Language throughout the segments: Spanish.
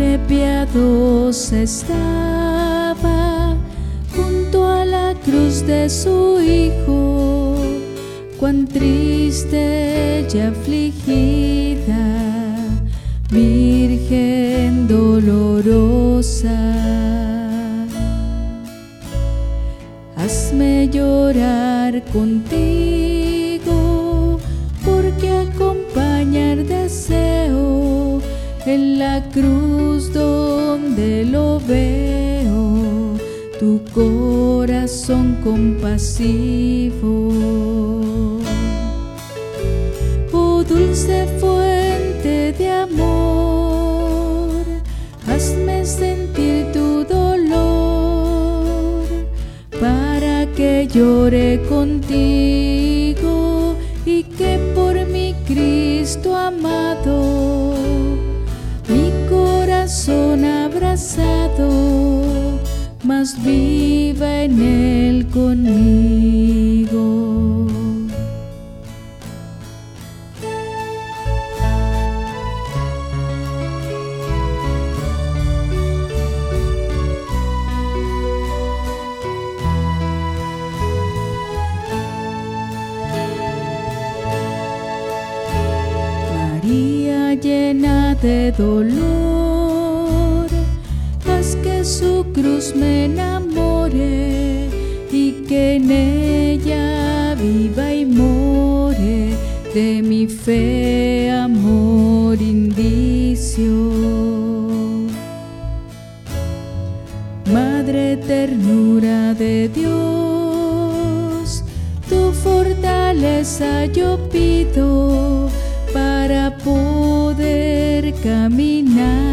Piadosa estaba junto a la cruz de su Hijo, cuán triste y afligida, Virgen dolorosa. Hazme llorar contigo, en la cruz donde lo veo, tu corazón compasivo. Oh dulce fuente de amor, hazme sentir tu dolor para que llore contigo y que por mi Cristo amado, abrazado, más viva en él conmigo. María llena de dolor, que su cruz me enamore y que en ella viva y more de mi fe amor indicio. Madre ternura de Dios, tu fortaleza yo pido para poder caminar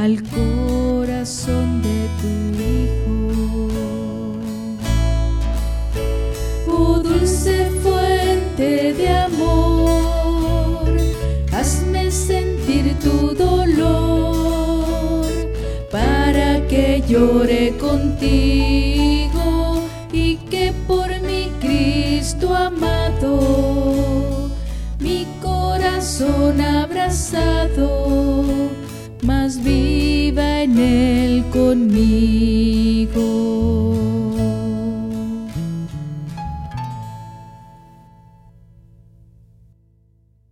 al corazón de tu Hijo. Oh dulce fuente de amor, hazme sentir tu dolor para que llore contigo y que por mi Cristo amado, mi corazón abrazado, más viva en él conmigo.